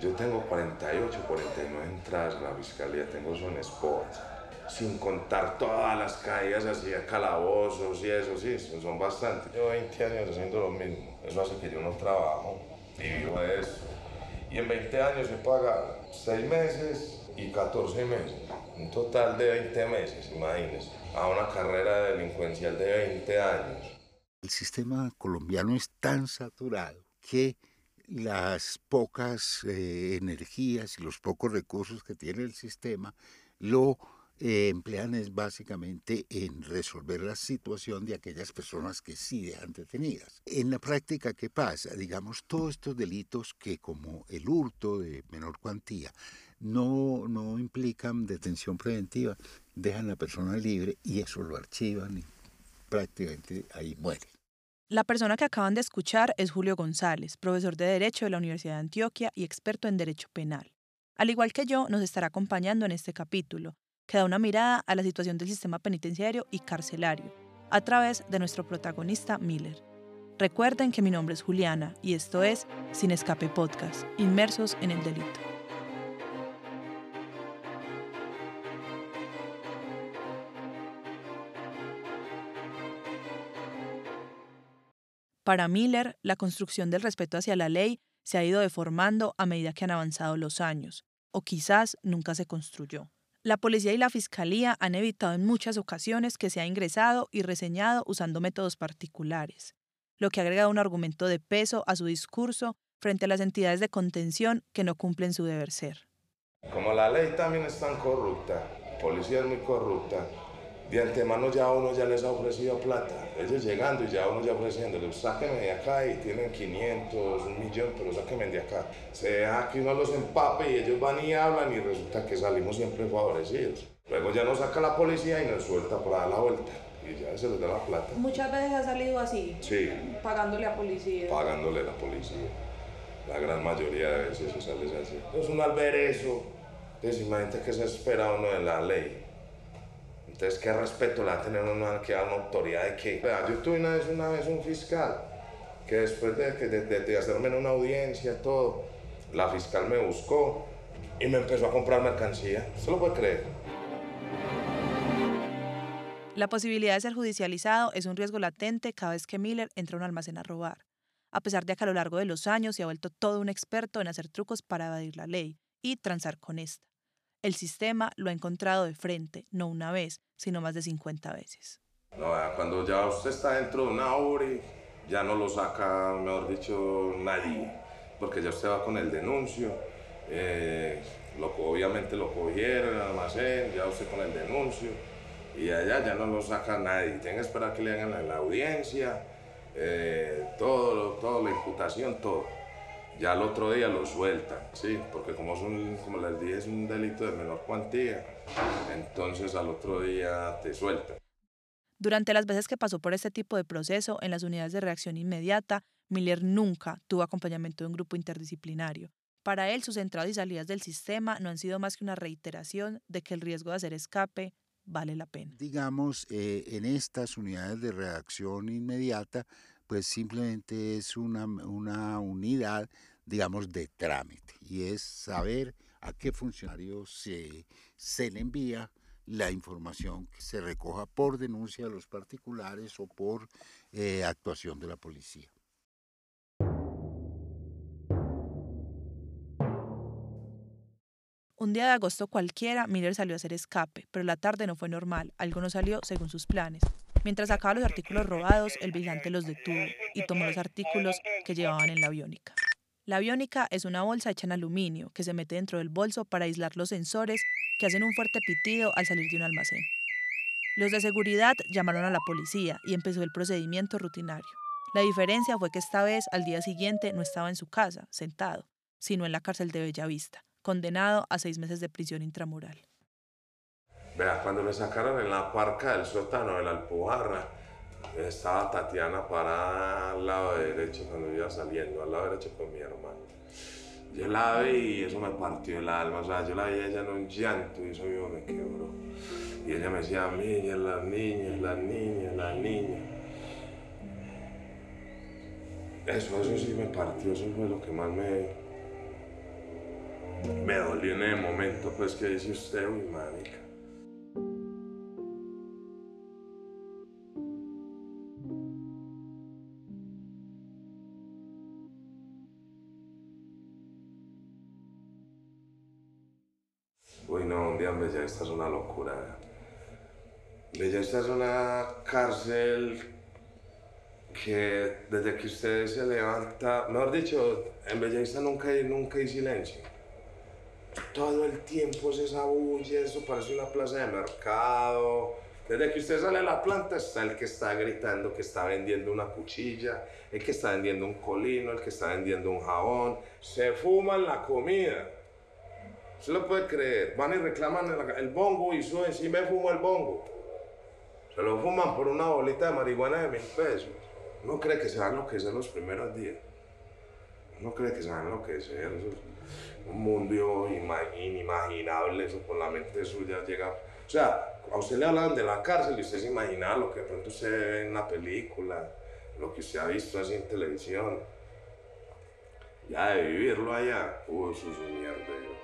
Yo tengo 48, 49 entradas a la fiscalía, tengo son esposas sin contar todas las caídas así de calabozos y eso, sí, son bastantes. Llevo 20 años haciendo lo mismo, eso hace que yo no trabajo, vivo de eso. Y en 20 años he pagado 6 meses y 14 meses, un total de 20 meses, imagínense, a una carrera delincuencial de 20 años. El sistema colombiano es tan saturado que las pocas eh, energías y los pocos recursos que tiene el sistema lo eh, emplean es básicamente en resolver la situación de aquellas personas que sí dejan detenidas. En la práctica, ¿qué pasa? Digamos, todos estos delitos que como el hurto de menor cuantía no, no implican detención preventiva, dejan a la persona libre y eso lo archivan y prácticamente ahí muere. La persona que acaban de escuchar es Julio González, profesor de Derecho de la Universidad de Antioquia y experto en Derecho Penal. Al igual que yo, nos estará acompañando en este capítulo, que da una mirada a la situación del sistema penitenciario y carcelario, a través de nuestro protagonista Miller. Recuerden que mi nombre es Juliana y esto es Sin Escape Podcast, Inmersos en el Delito. Para Miller, la construcción del respeto hacia la ley se ha ido deformando a medida que han avanzado los años, o quizás nunca se construyó. La policía y la fiscalía han evitado en muchas ocasiones que se ha ingresado y reseñado usando métodos particulares, lo que ha un argumento de peso a su discurso frente a las entidades de contención que no cumplen su deber ser. Como la ley también es tan corrupta, policía es muy corrupta, de antemano ya uno ya les ha ofrecido plata. Ellos llegando y ya uno ya ofreciéndoles, sáquenme de acá y tienen 500, un millón, pero sáquenme de acá. Se deja que uno los empape y ellos van y hablan y resulta que salimos siempre favorecidos. Luego ya nos saca la policía y nos suelta para dar la vuelta y ya se les da la plata. Muchas veces ha salido así. Sí. Pagándole a policía. Pagándole a la policía. La gran mayoría de veces se sale así. Es un alberezo. Entonces imagínate que se espera uno de la ley entonces, ¿qué respeto le va a tener uno que a una autoridad de qué? Yo tuve una vez, una vez un fiscal que después de, de, de, hacerme una audiencia, todo, la fiscal me buscó y me empezó a comprar mercancía. ¿Usted lo puede creer? La posibilidad de ser judicializado es un riesgo latente cada vez que Miller entra a un almacén a robar, a pesar de que a lo largo de los años se ha vuelto todo un experto en hacer trucos para evadir la ley y transar con esta. El sistema lo ha encontrado de frente, no una vez, sino más de 50 veces. No, cuando ya usted está dentro de una URI, ya no lo saca, mejor dicho, nadie, porque ya usted va con el denuncio, eh, obviamente lo cogieron en el almacén, ya usted con el denuncio, y allá ya no lo saca nadie, tiene que esperar que le hagan la, audiencia, eh, todo, la imputación, todo ya al otro día lo sueltan, sí, porque como, son, como les dije es un delito de menor cuantía, entonces al otro día te sueltan. Durante las veces que pasó por este tipo de proceso en las unidades de reacción inmediata, Miller nunca tuvo acompañamiento de un grupo interdisciplinario. Para él, sus entradas y salidas del sistema no han sido más que una reiteración de que el riesgo de hacer escape vale la pena. Digamos, eh, en estas unidades de reacción inmediata, pues simplemente es una, una unidad digamos, de trámite, y es saber a qué funcionario se, se le envía la información que se recoja por denuncia de los particulares o por eh, actuación de la policía. Un día de agosto cualquiera, Miller salió a hacer escape, pero la tarde no fue normal, algo no salió según sus planes. Mientras sacaba los artículos robados, el vigilante los detuvo y tomó los artículos que llevaban en la aviónica. La aviónica es una bolsa hecha en aluminio que se mete dentro del bolso para aislar los sensores que hacen un fuerte pitido al salir de un almacén. Los de seguridad llamaron a la policía y empezó el procedimiento rutinario. La diferencia fue que esta vez, al día siguiente, no estaba en su casa, sentado, sino en la cárcel de Bellavista, condenado a seis meses de prisión intramural. Vea, cuando me sacaron en la parca del sótano de la Alpujarra, estaba Tatiana parada al lado derecho cuando iba saliendo, al lado derecho con mi hermano. Yo la vi y eso me partió el alma, o sea, yo la vi a ella en un llanto y eso mismo me quebró. Y ella me decía, niñas, las niñas, las niñas, las niñas. Eso, eso sí me partió, eso fue lo que más me, me dolió en el momento, pues, que dice usted, uy, manica. Día esta es una locura. Bella esta es una cárcel que desde que usted se levanta, mejor dicho, en Bellavista nunca hay, nunca hay silencio. Todo el tiempo es esa bulla, eso parece una plaza de mercado. Desde que usted sale a la planta está el que está gritando que está vendiendo una cuchilla, el que está vendiendo un colino, el que está vendiendo un jabón. Se fuman la comida. Se lo puede creer. Van y reclaman el, bongo y suben, sí me fumo el bongo. Se lo fuman por una bolita de marihuana de mil pesos. No cree que se van a enloquecer los primeros días. No cree que se van a enloquecer. Eso es un mundo ima- inimaginable. Eso con la mente suya llega. O sea, a usted le hablan de la cárcel y usted se imagina lo que de pronto usted ve en una película, lo que usted ha visto así en televisión. Ya de vivirlo allá, uy, eso es un.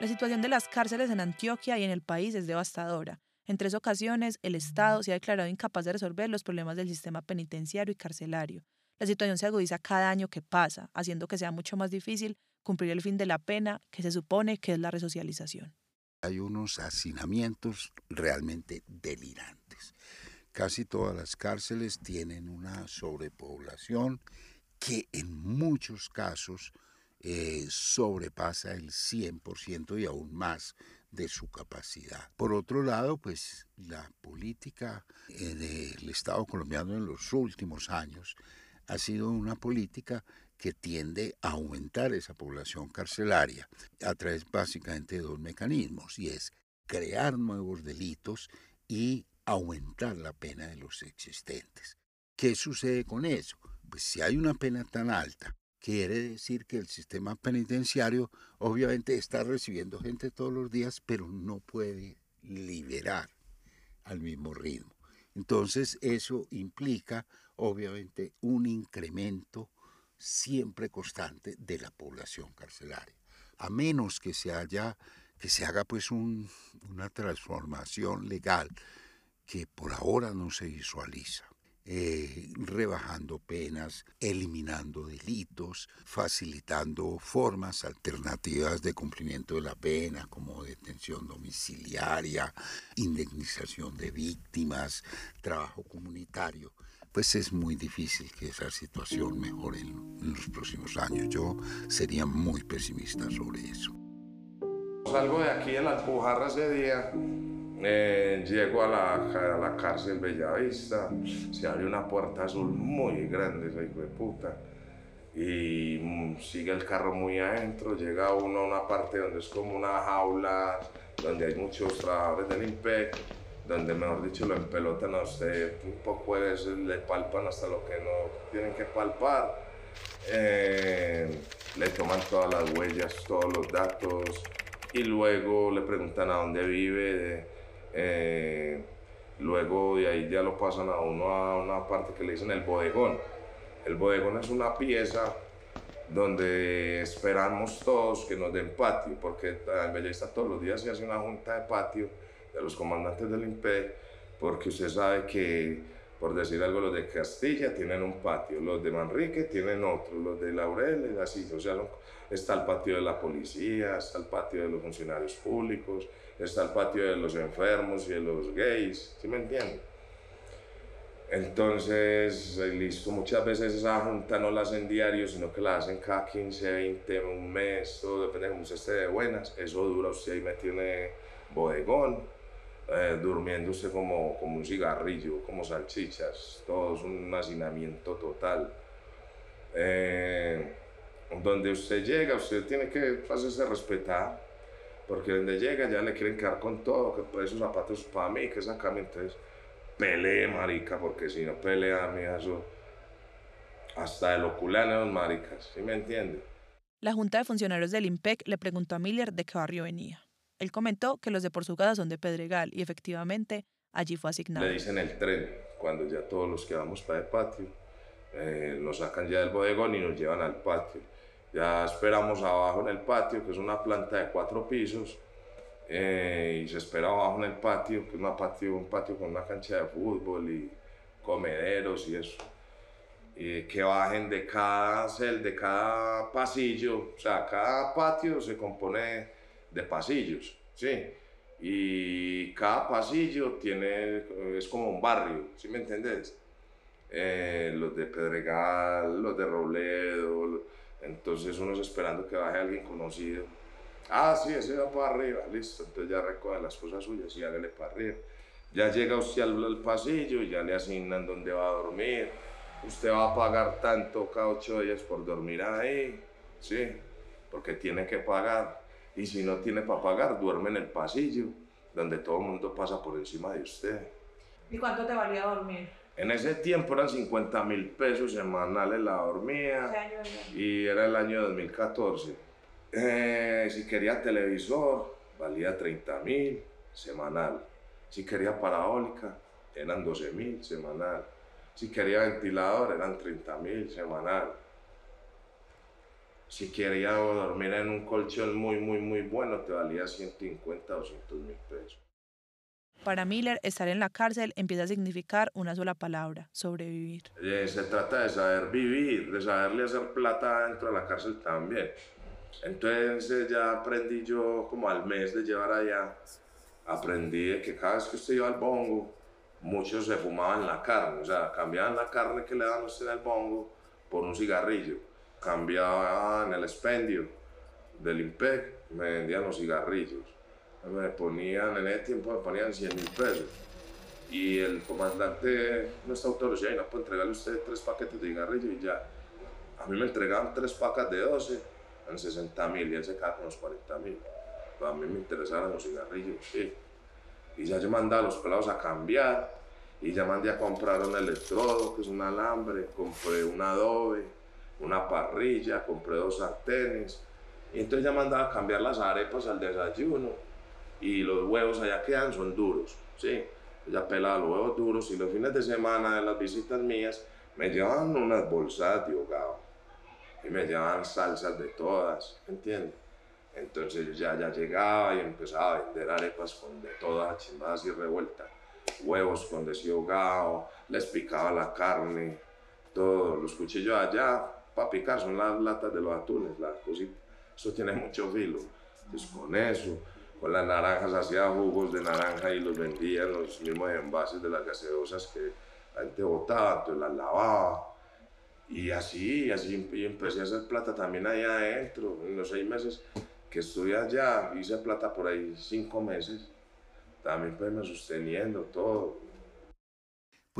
La situación de las cárceles en Antioquia y en el país es devastadora. En tres ocasiones, el Estado se ha declarado incapaz de resolver los problemas del sistema penitenciario y carcelario. La situación se agudiza cada año que pasa, haciendo que sea mucho más difícil cumplir el fin de la pena, que se supone que es la resocialización. Hay unos hacinamientos realmente delirantes. Casi todas las cárceles tienen una sobrepoblación que en muchos casos eh, sobrepasa el 100% y aún más de su capacidad. Por otro lado, pues la política eh, del Estado colombiano en los últimos años ha sido una política que tiende a aumentar esa población carcelaria a través básicamente de dos mecanismos, y es crear nuevos delitos y aumentar la pena de los existentes. ¿Qué sucede con eso? Pues si hay una pena tan alta, quiere decir que el sistema penitenciario obviamente está recibiendo gente todos los días, pero no puede liberar al mismo ritmo. Entonces eso implica obviamente un incremento siempre constante de la población carcelaria. A menos que se haya que se haga pues un, una transformación legal que por ahora no se visualiza. Eh, rebajando penas, eliminando delitos, facilitando formas alternativas de cumplimiento de la pena, como detención domiciliaria, indemnización de víctimas, trabajo comunitario, pues es muy difícil que esa situación mejore en, los próximos años. Yo sería muy pesimista sobre eso. Salgo de aquí en la Alpujarra ese día, eh, llego a la, a la cárcel Bellavista, se abre una puerta azul muy grande, hijo de puta, y mm, sigue el carro muy adentro, llega uno a una parte donde es como una jaula, donde hay muchos trabajadores del IMPEC, donde mejor dicho lo empelotan a usted, un poco le palpan hasta lo que no tienen que palpar, eh, le toman todas las huellas, todos los datos, y luego le preguntan a dónde vive, eh, luego de ahí ya lo pasan a uno a una parte que le dicen el bodegón. El bodegón es una pieza donde esperamos todos que nos den patio, porque en Belleza todos los días se hace una junta de patio de los comandantes del IMPED, porque usted sabe que, por decir algo, los de Castilla tienen un patio, los de Manrique tienen otro, los de Laurel, así, o sea, está el patio de la policía, está el patio de los funcionarios públicos, está el patio de los enfermos y de los gays, ¿sí me entienden? Entonces, listo, muchas veces esa junta no la hacen diario, sino que la hacen cada 15, 20, un mes, todo depende de cómo usted esté de buenas. Eso dura usted ahí me tiene bodegón, eh, durmiendo usted como, como un cigarrillo, como salchichas, todo es un hacinamiento total. Eh, donde usted llega, usted tiene que hacerse respetar, porque donde llega ya le quieren quedar con todo, que esos zapatos para mí, que esa cama, entonces pelee, marica, porque si no pelea, eso hasta el oculano maricas, ¿sí me entiende? La Junta de Funcionarios del IMPEC le preguntó a Miller de qué barrio venía. Él comentó que los de por su casa son de Pedregal y efectivamente allí fue asignado. Le dicen el tren, cuando ya todos los que vamos para el patio, eh, nos sacan ya del bodegón y nos llevan al patio. Ya esperamos abajo en el patio, que es una planta de cuatro pisos, eh, y se espera abajo en el patio, que es una patio, un patio con una cancha de fútbol y comederos y eso. Y que bajen de cada cel, de cada pasillo, o sea, cada patio se compone de pasillos, ¿sí? Y cada pasillo tiene, es como un barrio, ¿sí me entendés? Eh, los de Pedregal, los de Robledo, entonces uno es esperando que baje alguien conocido. Ah, sí, ese va para arriba, listo. Entonces ya recoge las cosas suyas y hágale para arriba. Ya llega usted al, pasillo y ya le asignan dónde va a dormir. Usted va a pagar tanto cada ocho días por dormir ahí, ¿sí? Porque tiene que pagar. Y si no tiene para pagar, duerme en el pasillo, donde todo el mundo pasa por encima de usted. ¿Y cuánto te valía dormir? En ese tiempo eran 50 mil pesos semanales la dormía. Y era el año 2014. Eh, si quería televisor, valía 30 mil semanal. Si quería parabólica, eran 12 mil semanal. Si quería ventilador, eran 30 mil semanal. Si quería dormir en un colchón muy, muy, muy bueno, te valía 150 o 200 mil pesos. Para Miller, estar en la cárcel empieza a significar una sola palabra, sobrevivir. se trata de saber vivir, de saberle hacer plata dentro de la cárcel también. Entonces ya aprendí yo como al mes de llevar allá, aprendí que cada vez que usted iba al bongo, muchos se fumaban la carne, o sea, cambiaban la carne que le daban usted el bongo por un cigarrillo. Cambiaban el expendio del IMPEC, me vendían los cigarrillos me ponían, en ese tiempo me ponían 100 mil pesos. Y el comandante está autorizado y no puede entregarle usted tres paquetes de cigarrillo y ya. A mí me entregaban tres pacas de 12 en 60 mil y él se queda con los 40 mil. A mí me interesaban los cigarrillos, sí. Y ya yo mandaba a los pelados a cambiar y ya mandé a comprar un electrodo, que es un alambre, compré un adobe, una parrilla, compré dos sartenes. Y entonces ya mandaba a cambiar las arepas al desayuno y los huevos allá quedan son duros, ¿sí? Ella pelaba los huevos duros y los fines de semana de las visitas mías me llevaban unas bolsas de hogado y me llevaban salsas de todas, ¿entiendes? Entonces yo ya, ya llegaba y empezaba a vender arepas con de todas, chimbadas y revueltas, huevos con deshogado, les picaba la carne, todos los cuchillos allá para picar son las latas de los atunes, las cositas, eso tiene mucho filo, entonces con eso con las naranjas hacía jugos de naranja y los vendía en los mismos envases de las gaseosas que gente botaba, entonces las lavaba. Y así, así y empecé a hacer plata también ahí adentro. En los seis meses que estuve allá, hice plata por ahí cinco meses. También pues me sosteniendo todo.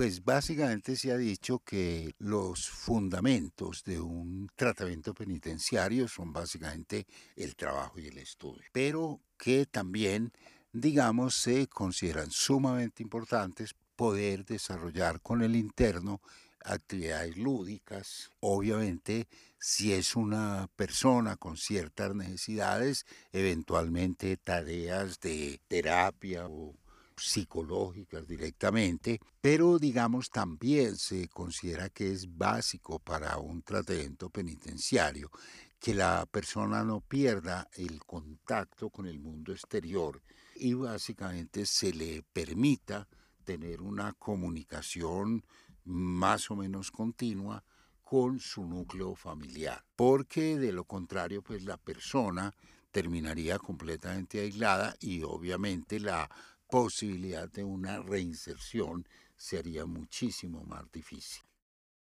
Pues básicamente se ha dicho que los fundamentos de un tratamiento penitenciario son básicamente el trabajo y el estudio, pero que también, digamos, se consideran sumamente importantes poder desarrollar con el interno actividades lúdicas. Obviamente, si es una persona con ciertas necesidades, eventualmente tareas de terapia o psicológicas directamente, pero digamos también se considera que es básico para un tratamiento penitenciario que la persona no pierda el contacto con el mundo exterior y básicamente se le permita tener una comunicación más o menos continua con su núcleo familiar, porque de lo contrario pues la persona terminaría completamente aislada y obviamente la posibilidad de una reinserción sería muchísimo más difícil.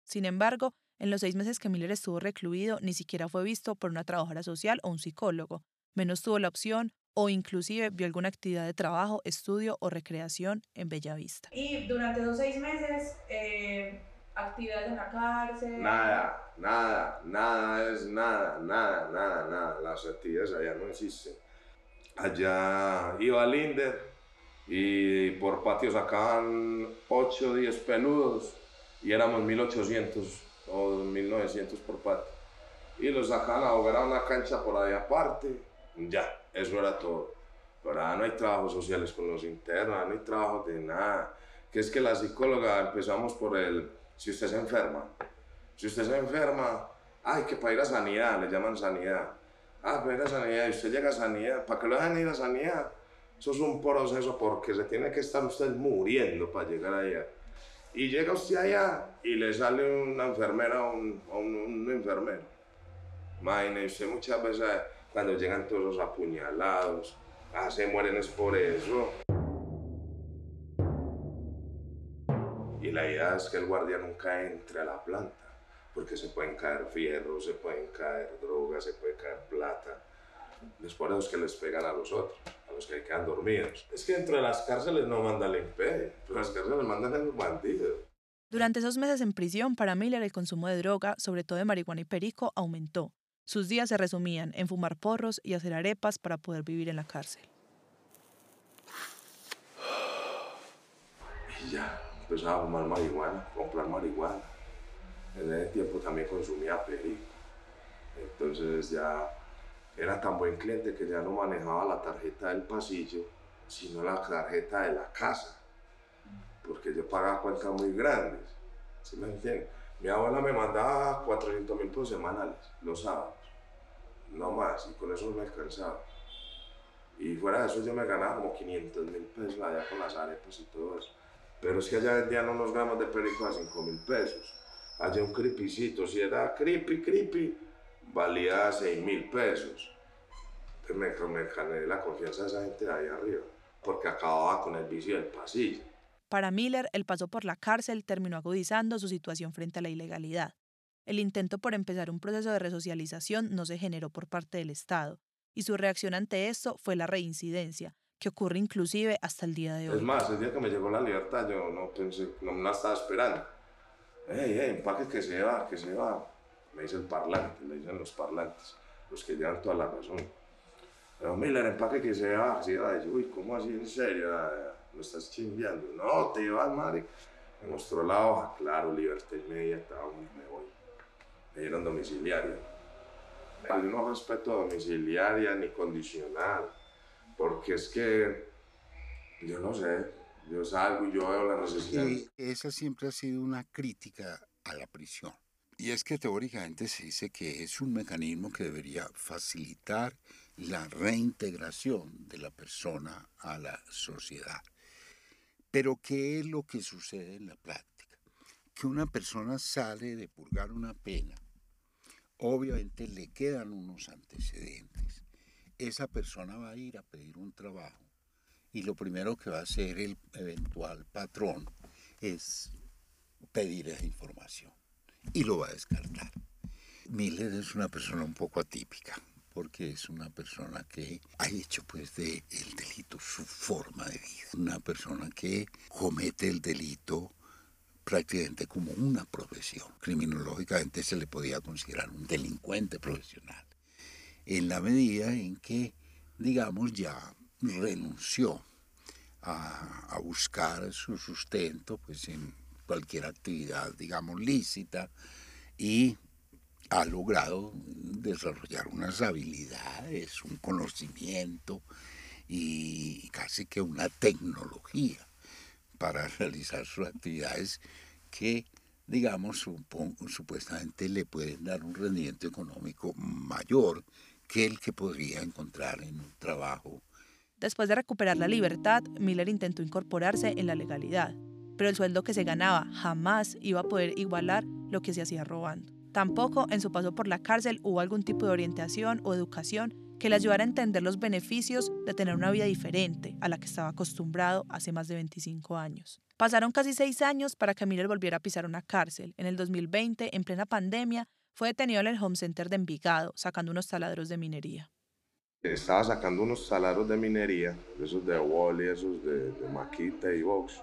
Sin embargo, en los seis meses que Miller estuvo recluido, ni siquiera fue visto por una trabajadora social o un psicólogo, menos tuvo la opción o inclusive vio alguna actividad de trabajo, estudio o recreación en Bellavista. Y durante esos seis meses, eh, actividades en la cárcel. Nada, nada, nada, es nada, nada, nada, nada. Las actividades allá no existen. Allá iba a Linder, y por patio sacaban 8 o 10 peludos y éramos 1800 o 1900 por patio. Y los sacaban a jugar a una cancha por ahí aparte, ya, eso era todo. Pero ahora no hay trabajos sociales con los internos, no hay trabajo de nada. Que es que la psicóloga empezamos por el, si usted se enferma, si usted se enferma, Ay, que para ir a sanidad, le llaman sanidad. Ah, para ir a sanidad, y usted llega a sanidad, ¿para qué lo dejan ir a sanidad? Eso es un proceso porque se tiene que estar usted muriendo para llegar allá. Y llega usted allá y le sale una enfermera o un, un, un, enfermero. Imagínese muchas veces cuando llegan todos los apuñalados, ah, se mueren es por eso. Y la idea es que el guardia nunca entre a la planta, porque se pueden caer fierros, se pueden caer drogas, se puede caer plata. Es por eso que les pegan a los otros, los que quedan dormidos. Es que dentro de las cárceles no mandan el imperio, las cárceles mandan a los bandidos. Durante esos meses en prisión, para Miller el consumo de droga, sobre todo de marihuana y perico, aumentó. Sus días se resumían en fumar porros y hacer arepas para poder vivir en la cárcel. Y ya, empezaba a fumar marihuana, comprar marihuana. En ese tiempo también consumía perico. Entonces ya era tan buen cliente que ya no manejaba la tarjeta del pasillo, sino la tarjeta de la casa. Porque yo pagaba cuentas muy grandes. ¿Sí me entiendes? Mi abuela me mandaba 400 mil pesos semanales, los sábados. No más, y con eso me alcanzaba. Y fuera de eso yo me ganaba como 500 mil pesos allá con las arepas y todo eso. Pero es que allá vendían unos gramos de perico a 5 mil pesos. Allá un creepycito, si era creepy, creepy, valía 6 mil pesos. Entonces me, me gané la confianza de esa gente de ahí arriba, porque acababa con el vicio del pasillo. Para Miller, el paso por la cárcel terminó agudizando su situación frente a la ilegalidad. El intento por empezar un proceso de resocialización no se generó por parte del Estado, y su reacción ante esto fue la reincidencia, que ocurre inclusive hasta el día de hoy. Es más, el día que me llegó la libertad yo no pensé, no me la estaba esperando. ¡Ey, ey, empaque que se va, que se va! Me dice el parlante, le dicen los parlantes, los que llevan toda la razón. Pero Miller, empaque que se va, se va. Y yo, uy, ¿cómo así? ¿En serio? ¿Lo estás chimbeando? No, te vas, madre. Me mostró la hoja, claro, libertad inmediata, me voy. Me dieron domiciliaria. Yo no respeto domiciliaria ni condicional, porque es que, yo no sé, yo salgo y yo veo la necesidad. Y esa siempre ha sido una crítica a la prisión. Y es que teóricamente se dice que es un mecanismo que debería facilitar la reintegración de la persona a la sociedad. Pero ¿qué es lo que sucede en la práctica? Que una persona sale de purgar una pena, obviamente le quedan unos antecedentes. Esa persona va a ir a pedir un trabajo y lo primero que va a hacer el eventual patrón es pedir esa información y lo va a descartar. Miller es una persona un poco atípica porque es una persona que ha hecho pues de el delito su forma de vida, una persona que comete el delito prácticamente como una profesión. Criminológicamente se le podía considerar un delincuente profesional, en la medida en que, digamos, ya renunció a, a buscar su sustento pues en cualquier actividad, digamos, lícita y ha logrado desarrollar unas habilidades, un conocimiento y casi que una tecnología para realizar sus actividades que, digamos, supuestamente le pueden dar un rendimiento económico mayor que el que podría encontrar en un trabajo. Después de recuperar la libertad, Miller intentó incorporarse en la legalidad, pero el sueldo que se ganaba jamás iba a poder igualar lo que se hacía robando. Tampoco en su paso por la cárcel hubo algún tipo de orientación o educación que le ayudara a entender los beneficios de tener una vida diferente a la que estaba acostumbrado hace más de 25 años. Pasaron casi seis años para que Miller volviera a pisar una cárcel. En el 2020, en plena pandemia, fue detenido en el Home Center de Envigado, sacando unos taladros de minería. Estaba sacando unos taladros de minería, esos de Wally, esos de, de Maquita y Vox.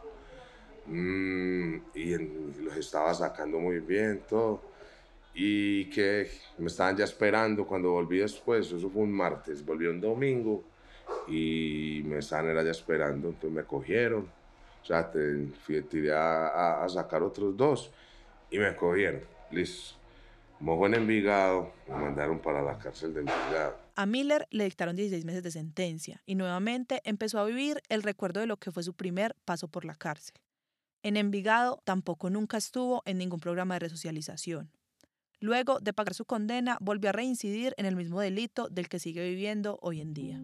Mm, y, y los estaba sacando muy bien, todo y que me estaban ya esperando cuando volví después, eso fue un martes, volví un domingo y me estaban ya esperando, entonces me cogieron, o sea, te, fui, tiré a, a, sacar otros dos y me cogieron, listo. Mojo en Envigado, me mandaron para la cárcel de Envigado. A Miller le dictaron 16 meses de sentencia y nuevamente empezó a vivir el recuerdo de lo que fue su primer paso por la cárcel. En Envigado tampoco nunca estuvo en ningún programa de resocialización. Luego de pagar su condena, volvió a reincidir en el mismo delito del que sigue viviendo hoy en día.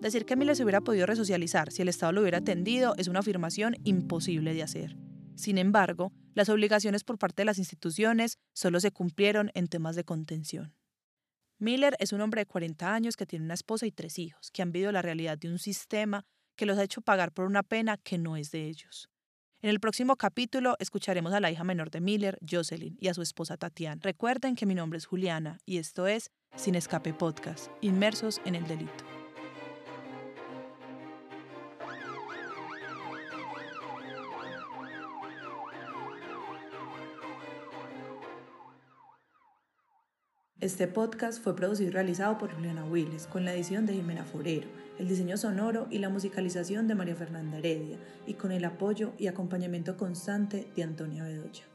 Decir que Miller se hubiera podido resocializar si el Estado lo hubiera atendido es una afirmación imposible de hacer. Sin embargo, las obligaciones por parte de las instituciones solo se cumplieron en temas de contención. Miller es un hombre de 40 años que tiene una esposa y tres hijos, que han vivido la realidad de un sistema que los ha hecho pagar por una pena que no es de ellos. En el próximo capítulo escucharemos a la hija menor de Miller, Jocelyn, y a su esposa Tatiana. Recuerden que mi nombre es Juliana y esto es Sin Escape Podcast, Inmersos en el Delito. Este podcast fue producido y realizado por Juliana Willes, con la edición de Jimena Forero, el diseño sonoro y la musicalización de María Fernanda Heredia, y con el apoyo y acompañamiento constante de Antonia Bedoya.